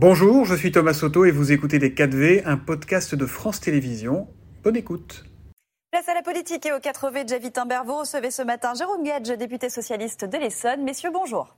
Bonjour, je suis Thomas Soto et vous écoutez Les 4V, un podcast de France Télévisions. Bonne écoute. Place à la politique et au 4V de Javi Timber. Vous recevez ce matin Jérôme Gage, député socialiste de l'Essonne. Messieurs, bonjour.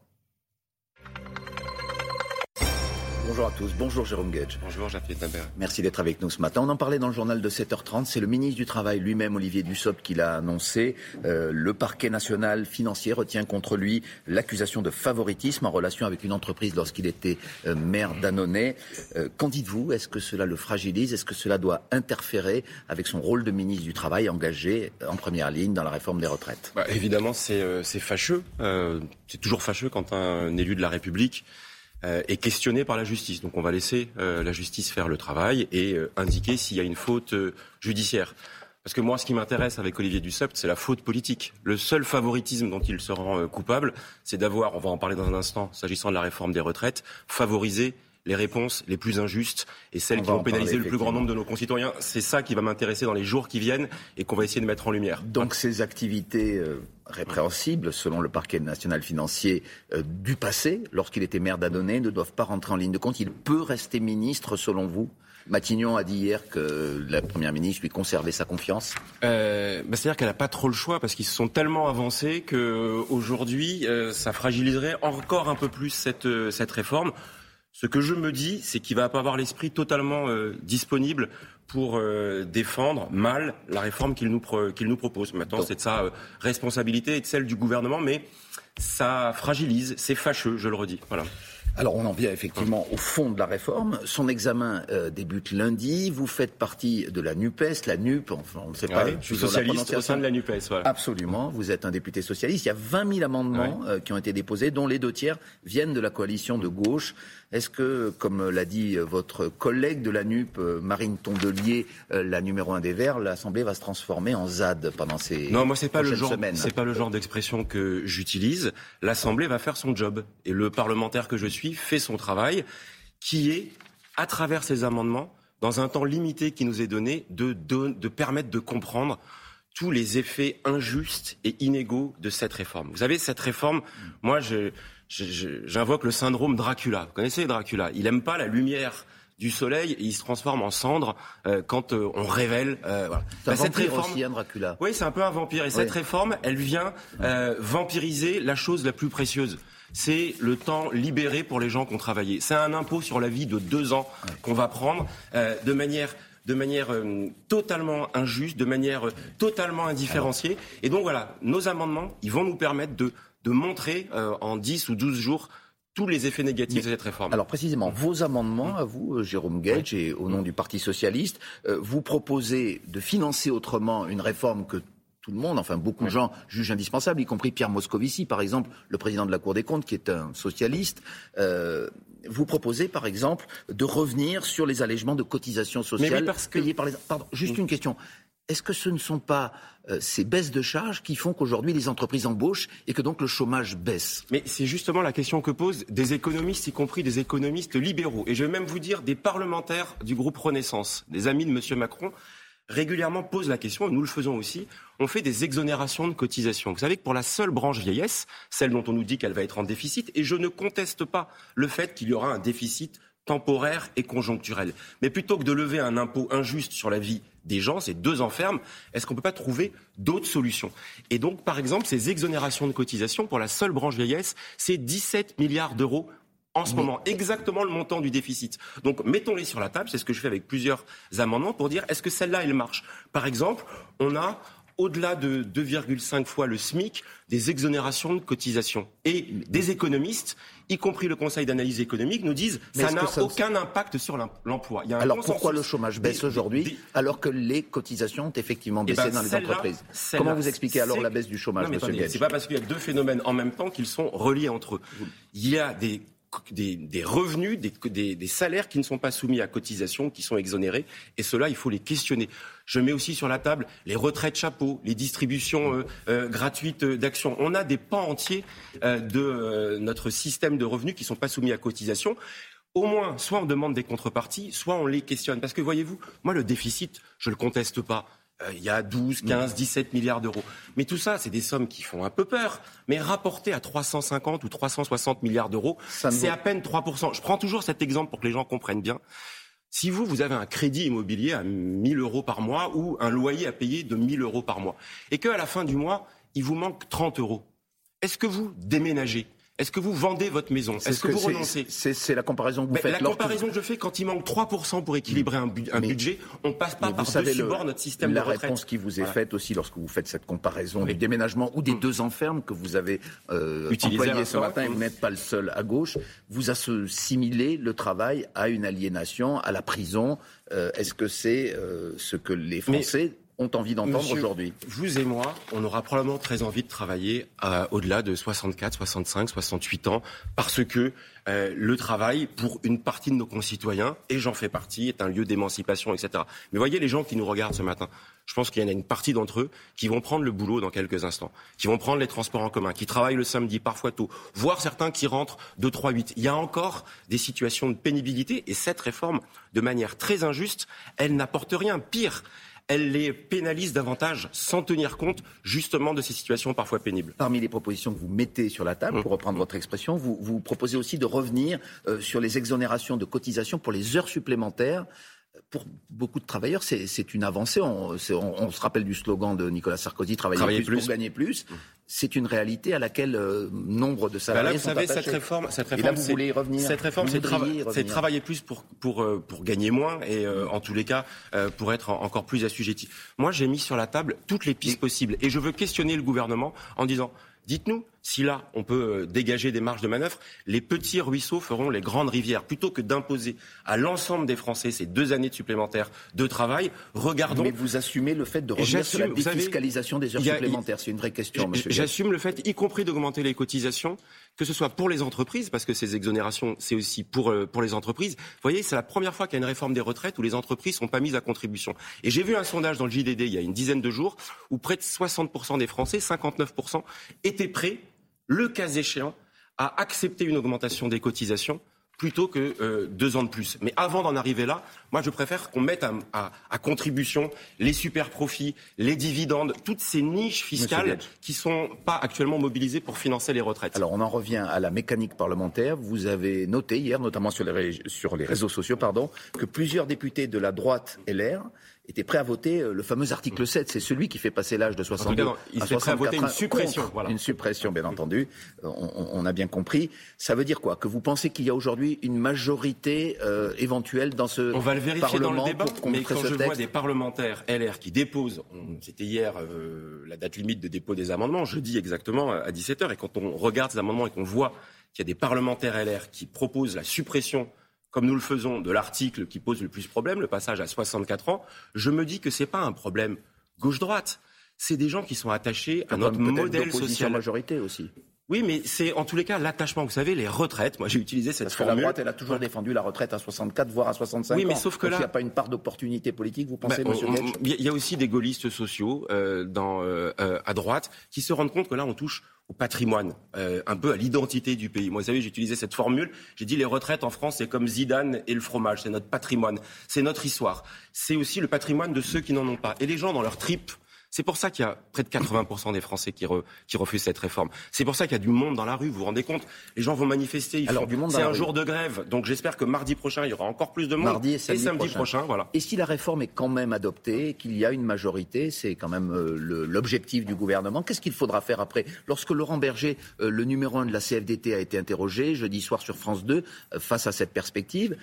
Bonjour à tous. Bonjour Jérôme Gage. Bonjour Jacques Tambert. Merci d'être avec nous ce matin. On en parlait dans le journal de 7h30. C'est le ministre du Travail lui-même, Olivier Dussopt, qui l'a annoncé. Euh, le parquet national financier retient contre lui l'accusation de favoritisme en relation avec une entreprise lorsqu'il était euh, maire d'Annonay. Euh, qu'en dites-vous? Est-ce que cela le fragilise? Est-ce que cela doit interférer avec son rôle de ministre du Travail engagé en première ligne dans la réforme des retraites? Bah, Évidemment, c'est fâcheux. c'est toujours fâcheux quand un élu de la République euh, est questionné par la justice. Donc on va laisser euh, la justice faire le travail et euh, indiquer s'il y a une faute judiciaire. Parce que moi, ce qui m'intéresse avec Olivier Dussopt, c'est la faute politique. Le seul favoritisme dont il se rend coupable, c'est d'avoir, on va en parler dans un instant, s'agissant de la réforme des retraites, favorisé les réponses les plus injustes et celles qui vont pénaliser le plus grand nombre de nos concitoyens. C'est ça qui va m'intéresser dans les jours qui viennent et qu'on va essayer de mettre en lumière. Donc ces activités répréhensibles, selon le parquet national financier euh, du passé, lorsqu'il était maire d'Adonay, ne doivent pas rentrer en ligne de compte. Il peut rester ministre, selon vous Matignon a dit hier que la Première ministre lui conservait sa confiance. Euh, bah, C'est-à-dire qu'elle n'a pas trop le choix parce qu'ils se sont tellement avancés qu'aujourd'hui, euh, ça fragiliserait encore un peu plus cette, euh, cette réforme. Ce que je me dis, c'est qu'il va pas avoir l'esprit totalement disponible pour euh, défendre mal la réforme qu'il nous, qu'il nous propose. Maintenant, c'est de sa euh, responsabilité et de celle du gouvernement, mais ça fragilise, c'est fâcheux, je le redis. Voilà. Alors on en vient effectivement au fond de la réforme. Son examen euh, débute lundi. Vous faites partie de la NUPES, la NUP, enfin on ne sait pas. je suis socialiste au sein de la NUPES. Voilà. Absolument, vous êtes un député socialiste. Il y a 20 000 amendements qui ont été déposés, dont les deux tiers viennent de la coalition de gauche. Est-ce que, comme l'a dit votre collègue de la NUP, euh, Marine Tondelier, euh, la numéro un des Verts, l'Assemblée va se transformer en ZAD pendant ces Non, moi c'est pas le genre, c'est pas le genre d'expression que j'utilise. L'Assemblée va faire son job et le parlementaire que je suis fait son travail, qui est, à travers ces amendements, dans un temps limité qui nous est donné, de, de, de permettre de comprendre tous les effets injustes et inégaux de cette réforme. Vous savez, cette réforme, moi, je, j'invoque le syndrome Dracula. Vous connaissez Dracula? Il n'aime pas la lumière du soleil et il se transforme en cendre euh, quand euh, on révèle. Euh, voilà. C'est un bah, vampire aussi, hein, Dracula. Oui, c'est un peu un vampire. Et cette réforme, elle vient vampiriser la chose la plus précieuse. C'est le temps libéré pour les gens qui ont travaillé. C'est un impôt sur la vie de deux ans qu'on va prendre de manière de manière totalement injuste, de manière totalement indifférenciée. Et donc voilà, nos amendements, ils vont nous permettre de de montrer euh, en 10 ou 12 jours tous les effets négatifs de cette réforme. Alors précisément, vos amendements à vous, euh, Jérôme Gage, et au nom du Parti socialiste, euh, vous proposez de financer autrement une réforme que tout le monde, enfin beaucoup de gens jugent indispensable, y compris Pierre Moscovici, par exemple, le président de la Cour des comptes, qui est un socialiste. vous proposez, par exemple, de revenir sur les allègements de cotisations sociales payées par les... Pardon, juste une question est-ce que ce ne sont pas euh, ces baisses de charges qui font qu'aujourd'hui les entreprises embauchent et que donc le chômage baisse? Mais c'est justement la question que posent des économistes, y compris des économistes libéraux. Et je vais même vous dire des parlementaires du groupe Renaissance, des amis de M. Macron, régulièrement posent la question, et nous le faisons aussi, on fait des exonérations de cotisations. Vous savez que pour la seule branche vieillesse, celle dont on nous dit qu'elle va être en déficit, et je ne conteste pas le fait qu'il y aura un déficit temporaire et conjoncturel. Mais plutôt que de lever un impôt injuste sur la vie des gens, ces deux enfermes, est-ce qu'on ne peut pas trouver d'autres solutions? Et donc, par exemple, ces exonérations de cotisations pour la seule branche vieillesse, c'est 17 milliards d'euros en ce moment, exactement le montant du déficit. Donc mettons-les sur la table, c'est ce que je fais avec plusieurs amendements pour dire est-ce que celle-là, elle marche? Par exemple, on a au-delà de 2,5 fois le SMIC des exonérations de cotisations. Et des économistes, y compris le Conseil d'analyse économique, nous disent que ça n'a aucun impact sur l'emploi. Alors pourquoi le chômage baisse aujourd'hui alors que les cotisations ont effectivement baissé eh ben, dans les entreprises? Comment vous expliquez alors la baisse du chômage, Ce C'est pas parce qu'il y a deux phénomènes en même temps qu'ils sont reliés entre eux. Il y a des des, revenus, des, salaires qui ne sont pas soumis à cotisation, qui sont exonérés. Et cela, il faut les questionner. Je mets aussi sur la table les retraites chapeaux, les distributions euh, euh, gratuites d'actions. On a des pans entiers euh, de notre système de revenus qui ne sont pas soumis à cotisation. Au moins, soit on demande des contreparties, soit on les questionne. Parce que voyez-vous, moi, le déficit, je ne le conteste pas. Euh, il y a 12, 15, 17 milliards d'euros. Mais tout ça, c'est des sommes qui font un peu peur. Mais rapporté à 350 ou 360 milliards d'euros, c'est à peine 3%. Je prends toujours cet exemple pour que les gens comprennent bien. Si vous, vous avez un crédit immobilier à 1000 euros par mois ou un loyer à payer de 1000 euros par mois, et qu'à la fin du mois, il vous manque 30 euros, est-ce que vous déménagez? Est-ce que vous vendez votre maison Est-ce que, vous renoncez C'est la comparaison que vous faites. La comparaison que je fais, quand il manque 3% pour équilibrer un, budget, on passe pas par dessus bord notre système de retraite. La réponse qui vous est faite aussi lorsque vous faites cette comparaison du déménagement ou des mm. deux enfermes que vous avez euh, ce matin, et vous n'êtes pas le seul à gauche, vous assimilez le travail à une aliénation, à la prison. Euh, est-ce que c'est euh, ce que les Français ont envie d'entendre aujourd'hui Vous et moi, on aura probablement très envie de travailler euh, au-delà de 64, 65, 68 ans, parce que euh, le travail, pour une partie de nos concitoyens, et j'en fais partie, est un lieu d'émancipation, etc. Mais voyez les gens qui nous regardent ce matin. Je pense qu'il y en a une partie d'entre eux qui vont prendre le boulot dans quelques instants, qui vont prendre les transports en commun, qui travaillent le samedi, parfois tôt, voire certains qui rentrent de 3, 8. Il y a encore des situations de pénibilité, et cette réforme, de manière très injuste, elle n'apporte rien. Pire, elle les pénalise davantage sans tenir compte justement de ces situations parfois pénibles. Parmi les propositions que vous mettez sur la table, mmh. pour reprendre votre expression, vous, vous proposez aussi de revenir euh, sur les exonérations de cotisation pour les heures supplémentaires pour beaucoup de travailleurs, c'est une avancée. On, se rappelle du slogan de Nicolas Sarkozy, travailler, plus, pour gagner plus. Mmh. C'est une réalité à laquelle euh, nombre de bah salariés là, vous savez, cette réforme, cette réforme, vous voulez revenir. Cette réforme, c'est travailler plus pour pour euh, pour gagner moins et euh, en tous les cas pour être encore plus assujetti. Moi, j'ai mis sur la table toutes les pistes possibles et je veux questionner le gouvernement en disant Dites-nous si là, on peut euh, dégager des marges de manœuvre, les petits ruisseaux feront les grandes rivières. Plutôt que d'imposer à l'ensemble des Français ces deux années supplémentaires de travail, regardons. Mais vous assumez le fait de revenir sur la défiscalisation des heures supplémentaires. C'est une vraie question, monsieur. J'assume le fait, y compris d'augmenter les cotisations, que ce soit pour les entreprises, parce que ces exonérations, c'est aussi pour, euh, pour les entreprises. Vous voyez, c'est la première fois qu'il y a une réforme des retraites où les entreprises sont pas mises à contribution. Et j'ai vu un sondage dans le JDD il y a une dizaine de jours où près de 60% des Français, 59%, étaient prêts le cas échéant, à accepter une augmentation des cotisations plutôt que euh, deux ans de plus. Mais avant d'en arriver là, moi je préfère qu'on mette à, contribution les super profits, les dividendes, toutes ces niches fiscales qui ne sont pas actuellement mobilisées pour financer les retraites. Alors on en revient à la mécanique parlementaire. Vous avez noté hier, notamment sur les, sur les réseaux sociaux, pardon, que plusieurs députés de la droite LR était prêt à voter euh, le fameux article 7. C'est celui qui fait passer l'âge de 62 ans. il à prêt à voter une suppression. Une suppression, bien entendu. Euh, on, a bien compris. Ça veut dire quoi? Que vous pensez qu'il y a aujourd'hui une majorité euh, éventuelle dans ce On va le vérifier dans le débat. Mais quand je vois des parlementaires LR qui déposent, c'était hier la date limite de dépôt des amendements, jeudi exactement à 17h, et quand on regarde ces amendements et qu'on voit qu'il y a des parlementaires LR qui proposent la suppression comme nous le faisons de l'article qui pose le plus problème, le passage à 64 ans, je me dis que ce n'est pas un problème gauche-droite. C'est des gens qui sont attachés à notre modèle social. majorité aussi. Oui, mais c'est en tous les cas l'attachement. Vous savez, les retraites. Moi, j'ai utilisé cette Parce formule. Que la droite, elle a toujours défendu la retraite à 64, voire à 65 oui, mais sauf que là, il n'y a pas une part d'opportunité politique, vous pensez, ben, Monsieur Il y a aussi des gaullistes sociaux euh, dans, euh, euh, à droite qui se rendent compte que là, on touche au patrimoine, euh, un peu à l'identité du pays. Moi, vous savez, j'ai utilisé cette formule. J'ai dit les retraites en France, c'est comme Zidane et le fromage. C'est notre patrimoine, c'est notre histoire. C'est aussi le patrimoine de ceux qui n'en ont pas. Et les gens, dans leur tripes, c'est pour ça qu'il y a près de 80% des Français qui, refusent cette réforme. C'est pour ça qu'il y a du monde dans la rue, vous vous rendez compte? Les gens vont manifester. Alors, du monde C'est un jour de grève, donc j'espère que mardi prochain, il y aura encore plus de monde. Mardi et samedi, prochain. voilà. Et si la réforme est quand même adoptée, qu'il y a une majorité, c'est quand même euh, l'objectif du gouvernement, qu'est-ce qu'il faudra faire après? Lorsque Laurent Berger, euh, le numéro un de la CFDT, a été interrogé jeudi soir sur France 2, euh, face à cette perspective,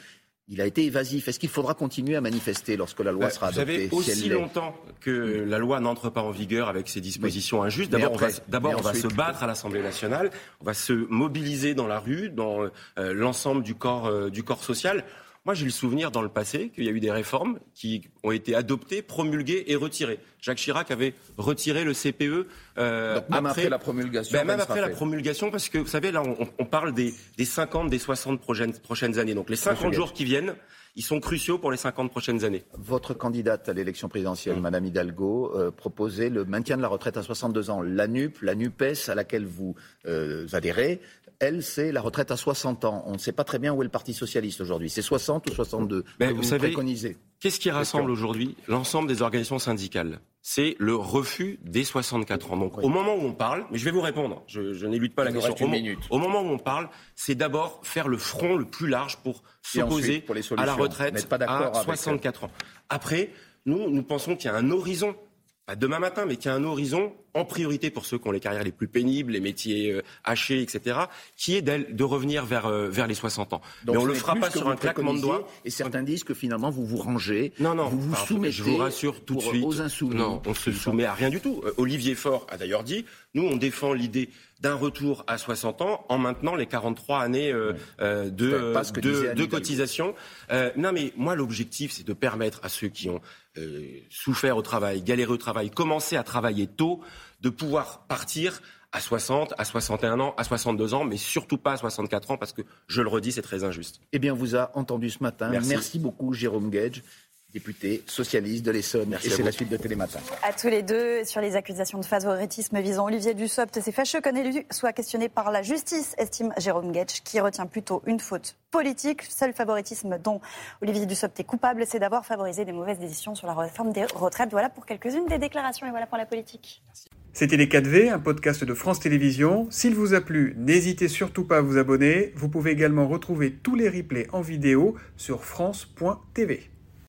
il a été évasif. Est-ce qu'il faudra continuer à manifester lorsque la loi bah, sera adoptée Vous savez, aussi longtemps que la loi n'entre pas en vigueur avec ses dispositions injustes, d'abord on va, d'abord on va se battre à l'Assemblée nationale, on va se mobiliser dans la rue, dans euh, l'ensemble du corps, euh, du corps social. Moi, j'ai le souvenir dans le passé qu'il y a eu des réformes qui ont été adoptées, promulguées et retirées. Jacques Chirac avait retiré le CPE euh, même après, la promulgation. Ben, même après la promulgation, parce que vous savez, là, on, parle des, des, 50, des 60 prochaines, prochaines années. Donc les 50 jours qui viennent, ils sont cruciaux pour les 50 prochaines années. Votre candidate à l'élection présidentielle, Mme mmh. Madame Hidalgo, euh, proposait le maintien de la retraite à 62 ans. La NUP, la NUPES, à laquelle vous euh, adhérez, elle, c'est la retraite à 60 ans. On ne sait pas très bien où est le Parti socialiste aujourd'hui. C'est 60 ou 62 Mais que vous vous, savez, préconisez Qu'est-ce qui rassemble aujourd'hui l'ensemble des organisations syndicales? C'est le refus des 64 ans. Donc, Oui. au moment où on parle, mais je vais vous répondre, je, je n'élude pas la Il question. Au, mo- minute. au moment où on parle, c'est d'abord faire le front le plus large pour s'opposer à la retraite pas à avec- 64 ans. Après, nous, nous pensons qu'il y a un horizon, pas demain matin, mais qu'il y a un horizon en priorité pour ceux qui ont les carrières les plus pénibles, les métiers euh, hachés, etc., qui est de revenir vers, euh, vers les 60 ans. Donc, mais on ce le fera pas sur un claquement de doigts. Et certains disent que finalement, vous vous rangez. Non, non, Vous vous soumettez. Je vous rassure tout de suite. Aux insoumis. Non, on se soumet à rien du tout. Euh, Olivier Faure a d'ailleurs dit, nous, on défend l'idée d'un retour à 60 ans en maintenant les 43 années euh, euh, de, C'est pas ce que de- de cotisation. Euh, non, mais moi, l'objectif, c'est de permettre à ceux qui ont euh, souffert au travail, galéré au travail, commencé à travailler tôt, de pouvoir partir à 60, à 61 ans, à 62 ans, mais surtout pas à 64 ans, parce que, je le redis, c'est très injuste. Eh bien, on vous a entendu ce matin. Merci. beaucoup, Jérôme Gage, député socialiste de l'Essonne. Merci Et c'est la suite de Télématin. À tous les deux, sur les accusations de favoritisme visant Olivier Dussopt, c'est fâcheux qu'un élu soit questionné par la justice, estime Jérôme Getsch, qui retient plutôt une faute politique. Seul favoritisme dont Olivier Dussopt est coupable, c'est d'avoir favorisé des mauvaises décisions sur la réforme des retraites. Voilà pour quelques-unes des déclarations et voilà pour la politique. C'était Les 4V, un podcast de France Télévisions. S'il vous a plu, n'hésitez surtout pas à vous abonner. Vous pouvez également retrouver tous les replays en vidéo sur France.tv.